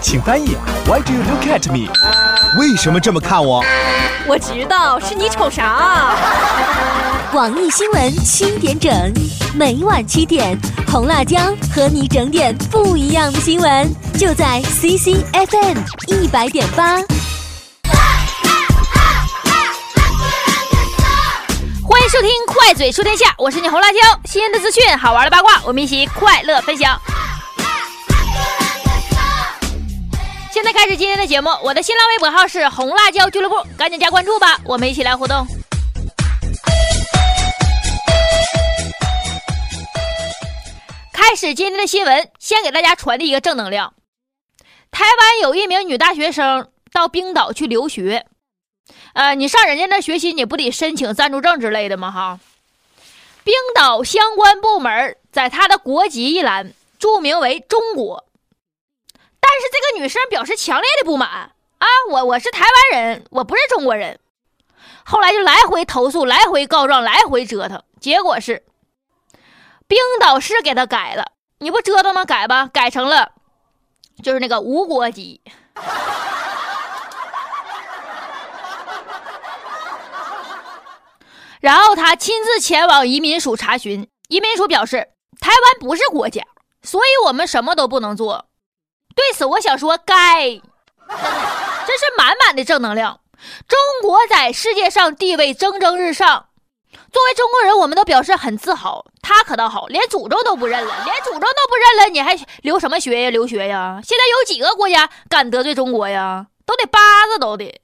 请翻译。Why do you look at me？为什么这么看我？我知道是你瞅啥。网易新闻七点整，每晚七点，红辣椒和你整点不一样的新闻，就在 CCFM 一百点八。欢迎收听《快嘴说天下》，我是你红辣椒，新鲜的资讯，好玩的八卦，我们一起快乐分享。现在开始今天的节目，我的新浪微博号是红辣椒俱乐部，赶紧加关注吧，我们一起来互动。开始今天的新闻，先给大家传递一个正能量。台湾有一名女大学生到冰岛去留学，呃，你上人家那学习，你不得申请暂住证之类的吗？哈，冰岛相关部门在她的国籍一栏注明为中国。但是这个女生表示强烈的不满啊！我我是台湾人，我不是中国人。后来就来回投诉，来回告状，来回折腾，结果是冰岛市给他改了。你不折腾吗？改吧，改成了就是那个无国籍。然后他亲自前往移民署查询，移民署表示台湾不是国家，所以我们什么都不能做。对此，我想说，该，真是满满的正能量。中国在世界上地位蒸蒸日上，作为中国人，我们都表示很自豪。他可倒好，连祖宗都不认了，连祖宗都不认了，你还留什么学呀？留学呀？现在有几个国家敢得罪中国呀？都得扒子，都得。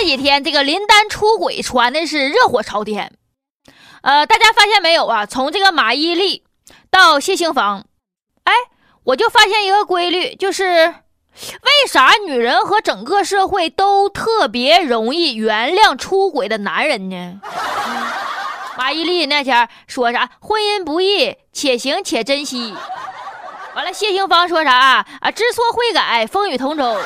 这几天，这个林丹出轨传的是热火朝天。呃，大家发现没有啊？从这个马伊琍到谢杏芳，哎，我就发现一个规律，就是为啥女人和整个社会都特别容易原谅出轨的男人呢？马伊琍那天说啥？婚姻不易，且行且珍惜。完了，谢杏芳说啥啊？知错会改，风雨同舟。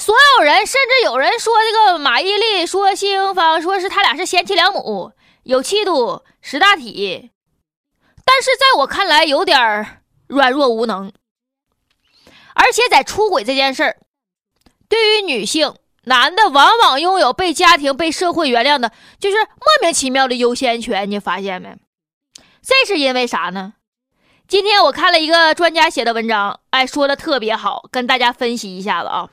所有人，甚至有人说这个马伊琍，说谢杏芳，说是他俩是贤妻良母，有气度，识大体。但是在我看来，有点软弱无能。而且在出轨这件事儿，对于女性，男的往往拥有被家庭、被社会原谅的，就是莫名其妙的优先权。你发现没？这是因为啥呢？今天我看了一个专家写的文章，哎，说的特别好，跟大家分析一下子啊。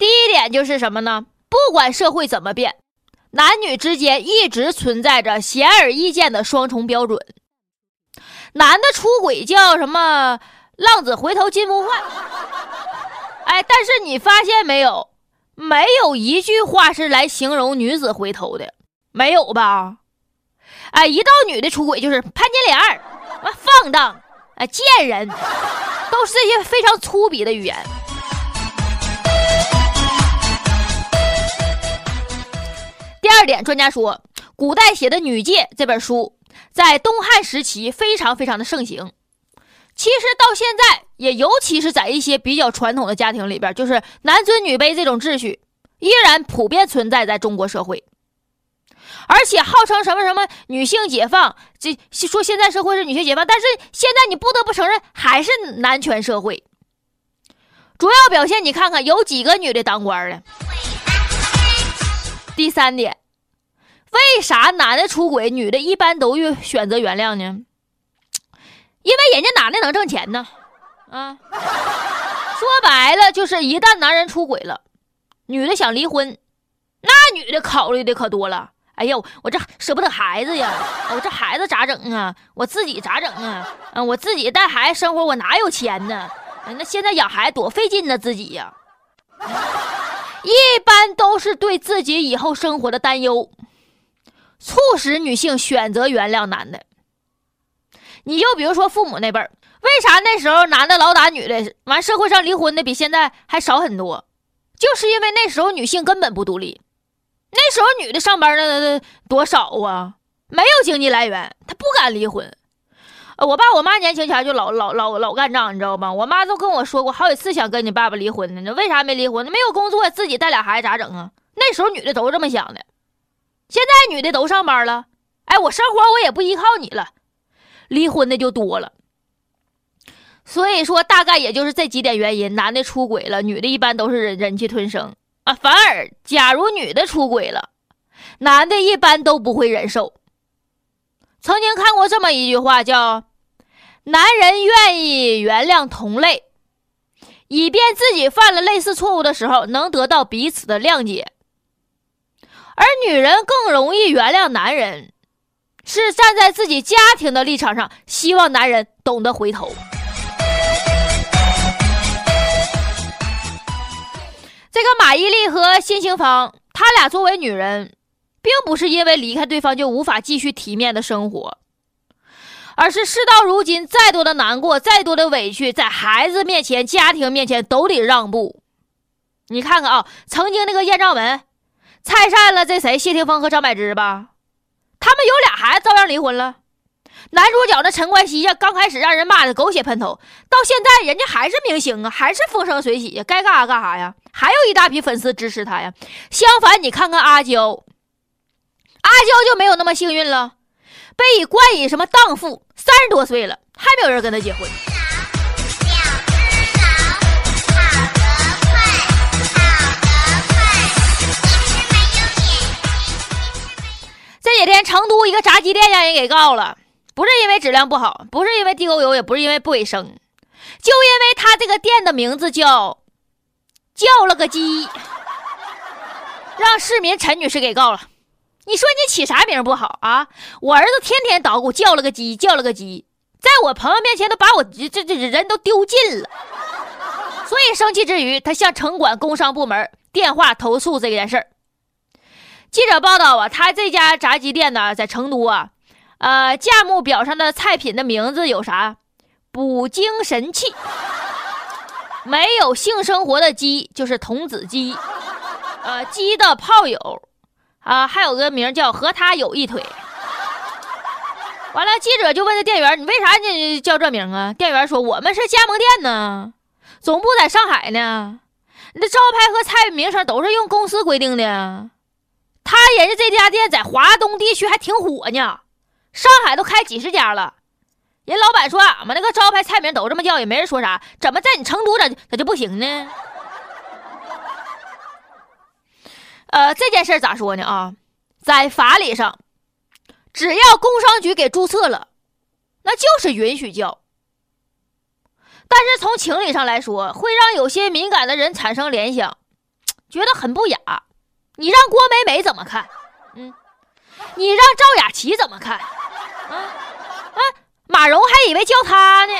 第一点就是什么呢？不管社会怎么变，男女之间一直存在着显而易见的双重标准。男的出轨叫什么“浪子回头金不换”，哎，但是你发现没有？没有一句话是来形容女子回头的，没有吧？哎，一到女的出轨就是潘金莲儿、放荡、啊贱人，都是这些非常粗鄙的语言。二点，专家说，古代写的《女诫》这本书在东汉时期非常非常的盛行。其实到现在，也尤其是在一些比较传统的家庭里边，就是男尊女卑这种秩序依然普遍存在在中国社会。而且号称什么什么女性解放，这说现在社会是女性解放，但是现在你不得不承认还是男权社会。主要表现你看看，有几个女的当官的？第三点，为啥男的出轨，女的一般都愿选择原谅呢？因为人家男的能挣钱呢。啊，说白了就是一旦男人出轨了，女的想离婚，那女的考虑的可多了。哎呦，我这舍不得孩子呀，我这孩子咋整啊？我自己咋整啊？嗯，我自己带孩子生活，我哪有钱呢？那现在养孩子多费劲呢，自己呀。一般都是对自己以后生活的担忧，促使女性选择原谅男的。你就比如说父母那辈儿，为啥那时候男的老打女的，完社会上离婚的比现在还少很多？就是因为那时候女性根本不独立，那时候女的上班那多少啊，没有经济来源，她不敢离婚。我爸我妈年轻前就老老老老干仗，你知道吧？我妈都跟我说过好几次想跟你爸爸离婚呢，那为啥没离婚？没有工作，自己带俩孩子咋整啊？那时候女的都是这么想的，现在女的都上班了，哎，我生活我也不依靠你了，离婚的就多了。所以说，大概也就是这几点原因，男的出轨了，女的一般都是忍忍气吞声啊。反而，假如女的出轨了，男的一般都不会忍受。曾经看过这么一句话，叫“男人愿意原谅同类，以便自己犯了类似错误的时候能得到彼此的谅解”，而女人更容易原谅男人，是站在自己家庭的立场上，希望男人懂得回头。这个马伊琍和辛兴芳，他俩作为女人，并不是因为离开对方就无法继续体面的生活，而是事到如今，再多的难过，再多的委屈，在孩子面前、家庭面前都得让步。你看看啊，曾经那个艳照门，拆散了这谁谢霆锋和张柏芝吧，他们有俩孩子，照样离婚了。男主角那陈冠希呀，刚开始让人骂的狗血喷头，到现在人家还是明星啊，还是风生水起呀，该干啥干啥呀，还有一大批粉丝支持他呀。相反，你看看阿娇，阿娇就没有那么幸运了，被以冠以什么荡妇，三十多岁了还没有人跟他结婚。这几天成都一个炸鸡店让人给告了。不是因为质量不好，不是因为地沟油，也不是因为不卫生，就因为他这个店的名字叫“叫了个鸡”，让市民陈女士给告了。你说你起啥名不好啊？我儿子天天捣鼓“叫了个鸡”，叫了个鸡，在我朋友面前都把我这这人都丢尽了。所以生气之余，他向城管工商部门电话投诉这件事儿。记者报道啊，他这家炸鸡店呢，在成都啊。呃，价目表上的菜品的名字有啥？补精神气。没有性生活的鸡就是童子鸡。呃，鸡的炮友啊，还有个名叫和他有一腿。完了，记者就问这店员：“你为啥你叫这名啊？”店员说：“我们是加盟店呢，总部在上海呢。你的招牌和菜名称都是用公司规定的。他人家这家店在华东地区还挺火呢。”上海都开几十家了，人老板说俺们那个招牌菜名都这么叫，也没人说啥。怎么在你成都咋咋就不行呢？呃，这件事咋说呢？啊，在法理上，只要工商局给注册了，那就是允许叫。但是从情理上来说，会让有些敏感的人产生联想，觉得很不雅。你让郭美美怎么看？嗯，你让赵雅琪怎么看？啊啊！马蓉还以为叫他呢。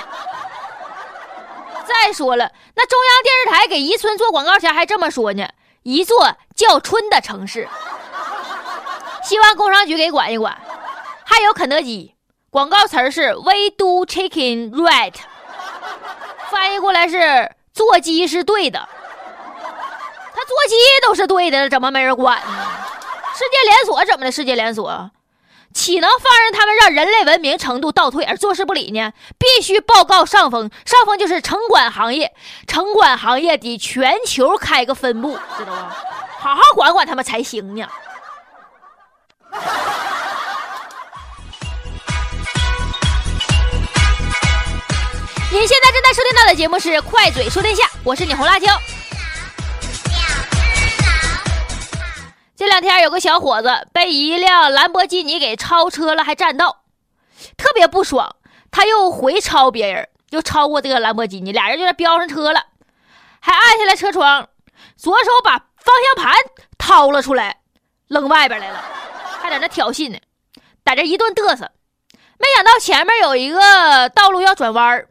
再说了，那中央电视台给宜春做广告前还这么说呢：“一座叫春的城市。”希望工商局给管一管。还有肯德基，广告词是 “We do chicken right”，翻译过来是“做鸡是对的”。他做鸡都是对的，怎么没人管呢？世界连锁怎么的？世界连锁？岂能放任他们让人类文明程度倒退而坐视不理呢？必须报告上峰，上峰就是城管行业，城管行业得全球开个分部，知道吧？好好管管他们才行呢。您现在正在收听到的节目是《快嘴说天下》，我是你红辣椒。这两天有个小伙子被一辆兰博基尼给超车了，还占道，特别不爽。他又回超别人，又超过这个兰博基尼，俩人就在飙上车了，还按下来车窗，左手把方向盘掏了出来，扔外边来了，还在那挑衅呢，在这一顿嘚瑟。没想到前面有一个道路要转弯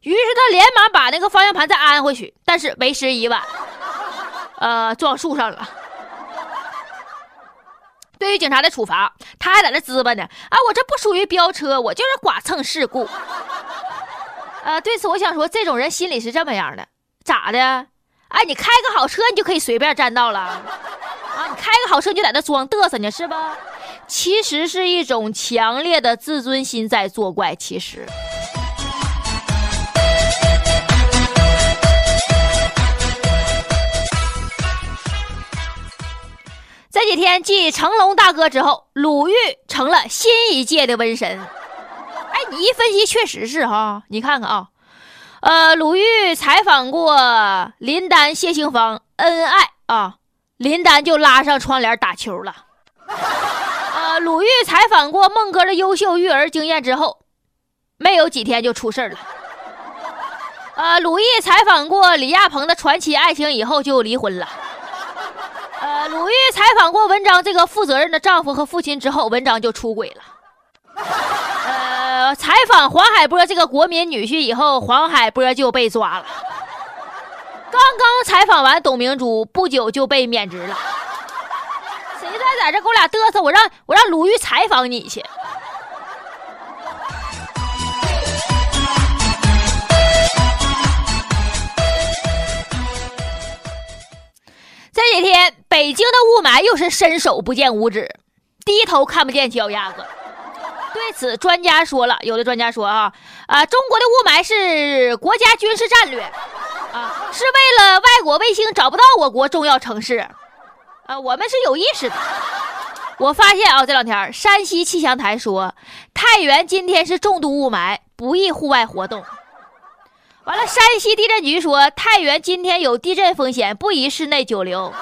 于是他连忙把那个方向盘再安回去，但是为时已晚，呃，撞树上了。对于警察的处罚，他还在那滋吧呢。啊，我这不属于飙车，我就是剐蹭事故。呃，对此我想说，这种人心里是这么样的，咋的？哎，你开个好车，你就可以随便占道了？啊，你开个好车，你就在那装嘚瑟呢，是吧？其实是一种强烈的自尊心在作怪。其实。这几天继成龙大哥之后，鲁豫成了新一届的瘟神。哎，你一分析，确实是哈。你看看啊，呃，鲁豫采访过林丹、谢杏芳恩爱啊，林丹就拉上窗帘打球了。呃，鲁豫采访过孟哥的优秀育儿经验之后，没有几天就出事了。呃，鲁豫采访过李亚鹏的传奇爱情以后就离婚了。呃，鲁豫采访过文章这个负责任的丈夫和父亲之后，文章就出轨了。呃，采访黄海波这个国民女婿以后，黄海波就被抓了。刚刚采访完董明珠，不久就被免职了。谁在在这给我俩嘚瑟？我让我让鲁豫采访你去。这几天北京的雾霾又是伸手不见五指，低头看不见脚丫子。对此，专家说了，有的专家说啊啊，中国的雾霾是国家军事战略啊，是为了外国卫星找不到我国重要城市啊，我们是有意识的。我发现啊，这两天山西气象台说，太原今天是重度雾霾，不宜户外活动。完了，山西地震局说太原今天有地震风险，不宜室内久留。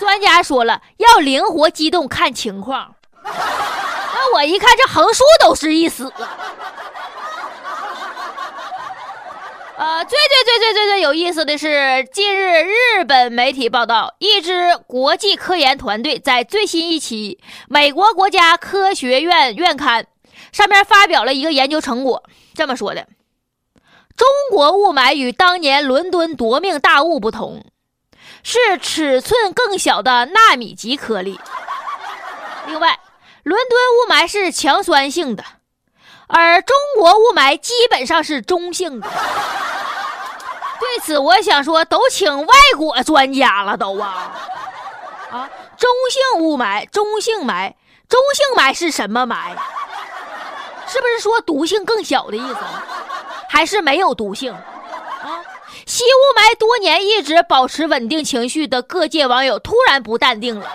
专家说了，要灵活机动，看情况。那我一看，这横竖都是一死。呃，最最最最最最有意思的是，近日日本媒体报道，一支国际科研团队在最新一期美国国家科学院院刊上面发表了一个研究成果，这么说的。中国雾霾与当年伦敦夺命大雾不同，是尺寸更小的纳米级颗粒。另外，伦敦雾霾是强酸性的，而中国雾霾基本上是中性的。对此，我想说，都请外国专家了，都啊啊！中性雾霾，中性霾，中性霾是什么霾？是不是说毒性更小的意思？还是没有毒性！吸雾霾多年一直保持稳定情绪的各界网友突然不淡定了。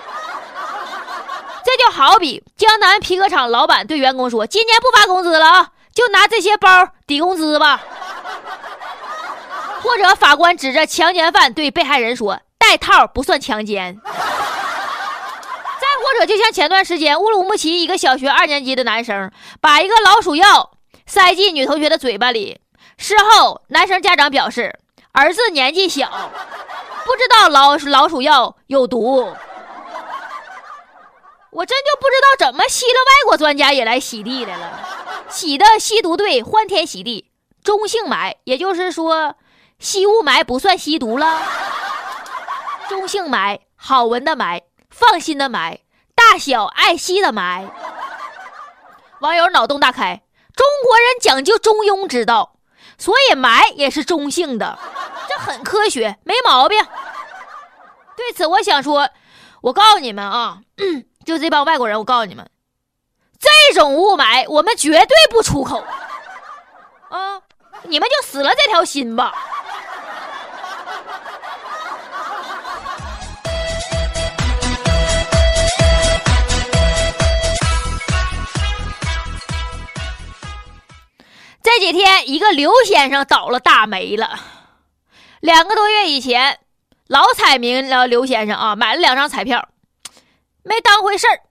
这就好比江南皮革厂老板对员工说：“今年不发工资了啊，就拿这些包抵工资吧。”或者法官指着强奸犯对被害人说：“戴套不算强奸。”再或者，就像前段时间乌鲁木齐一个小学二年级的男生把一个老鼠药塞进女同学的嘴巴里。事后，男生家长表示，儿子年纪小，不知道老老鼠药有毒。我真就不知道怎么吸了外国专家也来洗地来了，洗的吸毒队欢天喜地，中性霾，也就是说，吸雾霾不算吸毒了。中性霾，好闻的霾，放心的霾，大小爱吸的霾。网友脑洞大开，中国人讲究中庸之道。所以霾也是中性的，这很科学，没毛病。对此，我想说，我告诉你们啊，就这帮外国人，我告诉你们，这种雾霾我们绝对不出口啊！你们就死了这条心吧。这几天，一个刘先生倒了大霉了。两个多月以前，老彩民了刘先生啊，买了两张彩票，没当回事儿。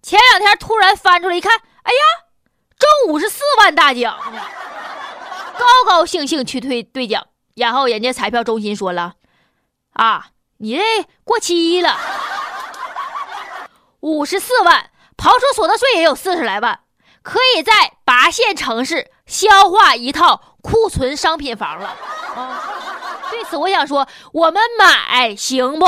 前两天突然翻出来一看，哎呀，中五十四万大奖！高高兴兴去兑兑奖，然后人家彩票中心说了：“啊，你这过期了，五十四万，刨除所得税也有四十来万，可以在八线城市。”消化一套库存商品房了啊！对此，我想说，我们买行不？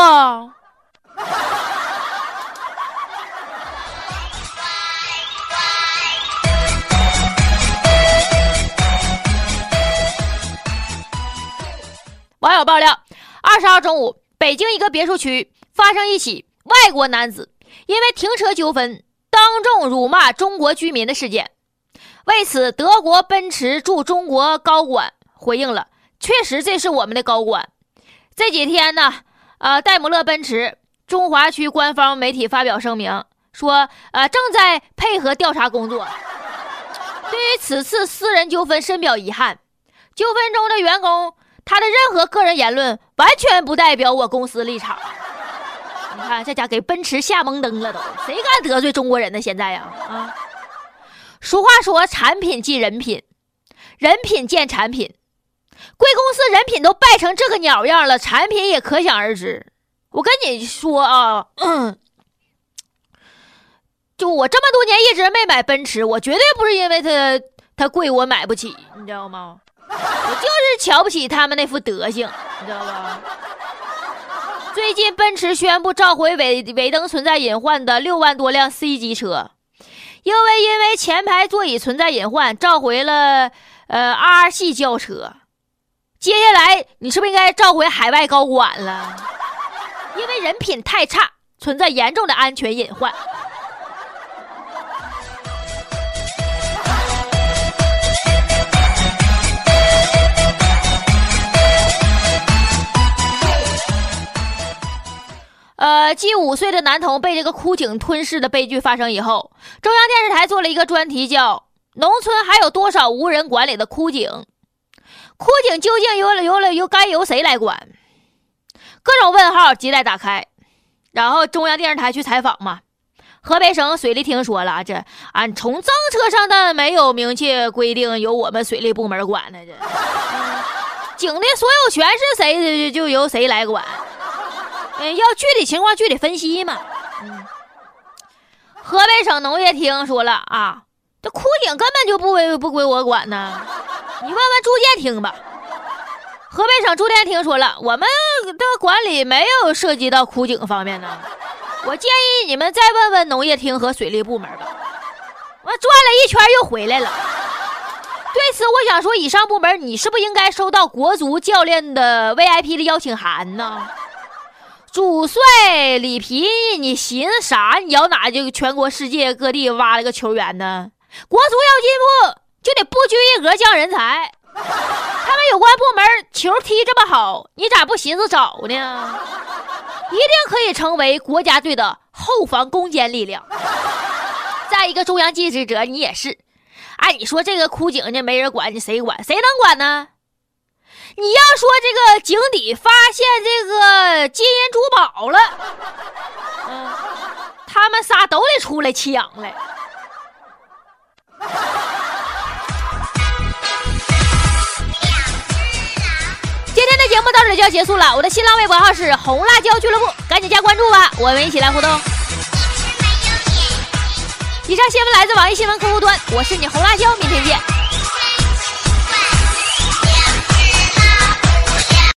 网友爆料：二十号中午，北京一个别墅区发生一起外国男子因为停车纠纷当众辱骂中国居民的事件。为此，德国奔驰驻中国高管回应了：“确实，这是我们的高管。这几天呢，呃，戴姆勒奔驰中华区官方媒体发表声明说，呃，正在配合调查工作。对于此次私人纠纷深表遗憾。纠纷中的员工，他的任何个人言论完全不代表我公司立场。你看，这家给奔驰吓蒙灯了，都谁敢得罪中国人呢？现在呀，啊。”俗话说：“产品即人品，人品见产品。贵公司人品都败成这个鸟样了，产品也可想而知。我跟你说啊，就我这么多年一直没买奔驰，我绝对不是因为它它贵我买不起，你知道吗？我就是瞧不起他们那副德行，你知道吧？最近奔驰宣布召回尾尾灯存在隐患的六万多辆 C 级车。”因为因为前排座椅存在隐患，召回了呃 R 系轿车。接下来你是不是应该召回海外高管了？因为人品太差，存在严重的安全隐患。呃，继五岁的男童被这个枯井吞噬的悲剧发生以后，中央电视台做了一个专题，叫《农村还有多少无人管理的枯井》。枯井究竟由了由了由该由谁来管？各种问号亟待打开。然后中央电视台去采访嘛，河北省水利厅说了，这俺从政策上的没有明确规定由我们水利部门管的，这井的所有权是谁就由谁来管。嗯，要具体情况具体分析嘛。嗯，河北省农业厅说了啊，这枯井根本就不归不归我管呢，你问问住建厅吧。河北省住建厅说了，我们的管理没有涉及到枯井方面呢。我建议你们再问问农业厅和水利部门吧。我转了一圈又回来了。对此，我想说，以上部门你是不是应该收到国足教练的 VIP 的邀请函呢？主帅里皮，你寻思啥？你要哪就全国世界各地挖了个球员呢？国足要进步，就得不拘一格降人才。他们有关部门球踢这么好，你咋不寻思找呢？一定可以成为国家队的后防攻坚力量。再一个，中央记者你也是，哎，你说这个枯井呢，没人管，你谁管？谁能管呢？你要说这个井底发现这个金银珠宝了，嗯，他们仨都得出来抢来。今天的节目到这里就要结束了，我的新浪微博号是红辣椒俱乐部，赶紧加关注吧，我们一起来互动。以上新闻来自网易新闻客户端，我是你红辣椒，明天见。